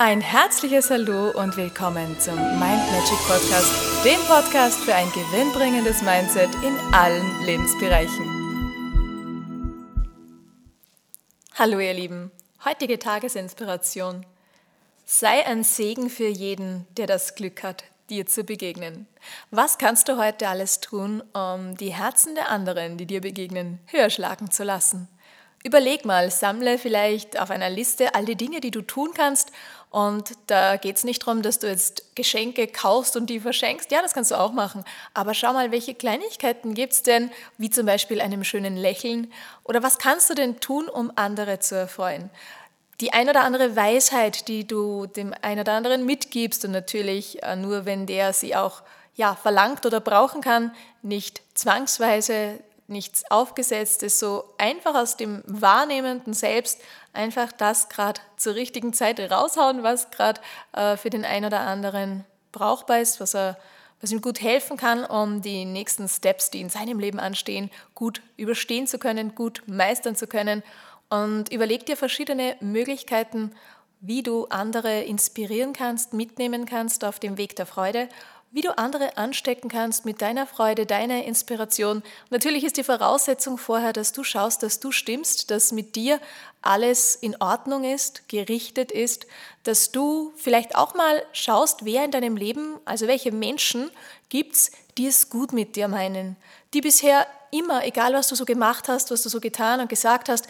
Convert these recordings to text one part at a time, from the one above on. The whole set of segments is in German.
Ein herzliches Hallo und willkommen zum Mind Magic Podcast, dem Podcast für ein gewinnbringendes Mindset in allen Lebensbereichen. Hallo ihr Lieben, heutige Tagesinspiration. Sei ein Segen für jeden, der das Glück hat, dir zu begegnen. Was kannst du heute alles tun, um die Herzen der anderen, die dir begegnen, höher schlagen zu lassen? Überleg mal, sammle vielleicht auf einer Liste all die Dinge, die du tun kannst. Und da geht es nicht darum, dass du jetzt Geschenke kaufst und die verschenkst. Ja, das kannst du auch machen. Aber schau mal, welche Kleinigkeiten gibt es denn, wie zum Beispiel einem schönen Lächeln? Oder was kannst du denn tun, um andere zu erfreuen? Die ein oder andere Weisheit, die du dem ein oder anderen mitgibst und natürlich äh, nur, wenn der sie auch ja, verlangt oder brauchen kann, nicht zwangsweise nichts Aufgesetztes, so einfach aus dem wahrnehmenden Selbst einfach das gerade zur richtigen Zeit raushauen, was gerade äh, für den einen oder anderen brauchbar ist, was, er, was ihm gut helfen kann, um die nächsten Steps, die in seinem Leben anstehen, gut überstehen zu können, gut meistern zu können. Und überleg dir verschiedene Möglichkeiten, wie du andere inspirieren kannst, mitnehmen kannst auf dem Weg der Freude wie du andere anstecken kannst mit deiner Freude, deiner Inspiration. Natürlich ist die Voraussetzung vorher, dass du schaust, dass du stimmst, dass mit dir alles in Ordnung ist, gerichtet ist, dass du vielleicht auch mal schaust, wer in deinem Leben, also welche Menschen gibt es, die es gut mit dir meinen, die bisher immer, egal was du so gemacht hast, was du so getan und gesagt hast,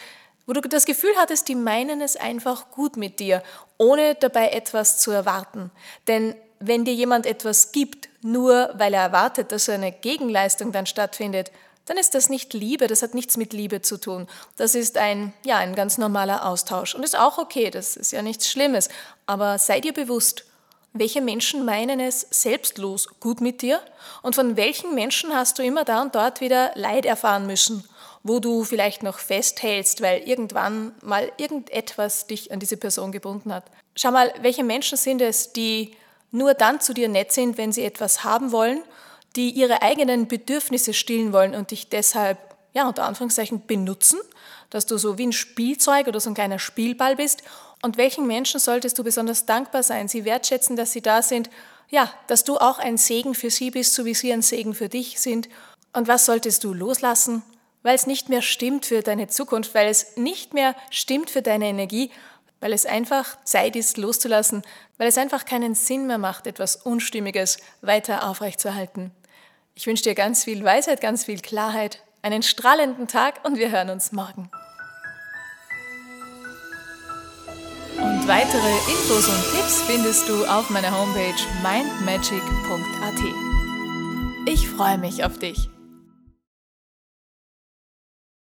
wo du das Gefühl hattest, die meinen es einfach gut mit dir, ohne dabei etwas zu erwarten. Denn wenn dir jemand etwas gibt, nur weil er erwartet, dass eine Gegenleistung dann stattfindet, dann ist das nicht Liebe, das hat nichts mit Liebe zu tun. Das ist ein, ja, ein ganz normaler Austausch und ist auch okay, das ist ja nichts Schlimmes. Aber sei dir bewusst, welche Menschen meinen es selbstlos gut mit dir und von welchen Menschen hast du immer da und dort wieder Leid erfahren müssen, wo du vielleicht noch festhältst, weil irgendwann mal irgendetwas dich an diese Person gebunden hat. Schau mal, welche Menschen sind es, die nur dann zu dir nett sind, wenn sie etwas haben wollen, die ihre eigenen Bedürfnisse stillen wollen und dich deshalb, ja, unter Anführungszeichen benutzen, dass du so wie ein Spielzeug oder so ein kleiner Spielball bist. Und welchen Menschen solltest du besonders dankbar sein? Sie wertschätzen, dass sie da sind, ja, dass du auch ein Segen für sie bist, so wie sie ein Segen für dich sind. Und was solltest du loslassen? Weil es nicht mehr stimmt für deine Zukunft, weil es nicht mehr stimmt für deine Energie, weil es einfach Zeit ist, loszulassen, weil es einfach keinen Sinn mehr macht, etwas Unstimmiges weiter aufrechtzuerhalten. Ich wünsche dir ganz viel Weisheit, ganz viel Klarheit, einen strahlenden Tag und wir hören uns morgen. Und weitere Infos und Tipps findest du auf meiner Homepage mindmagic.at. Ich freue mich auf dich.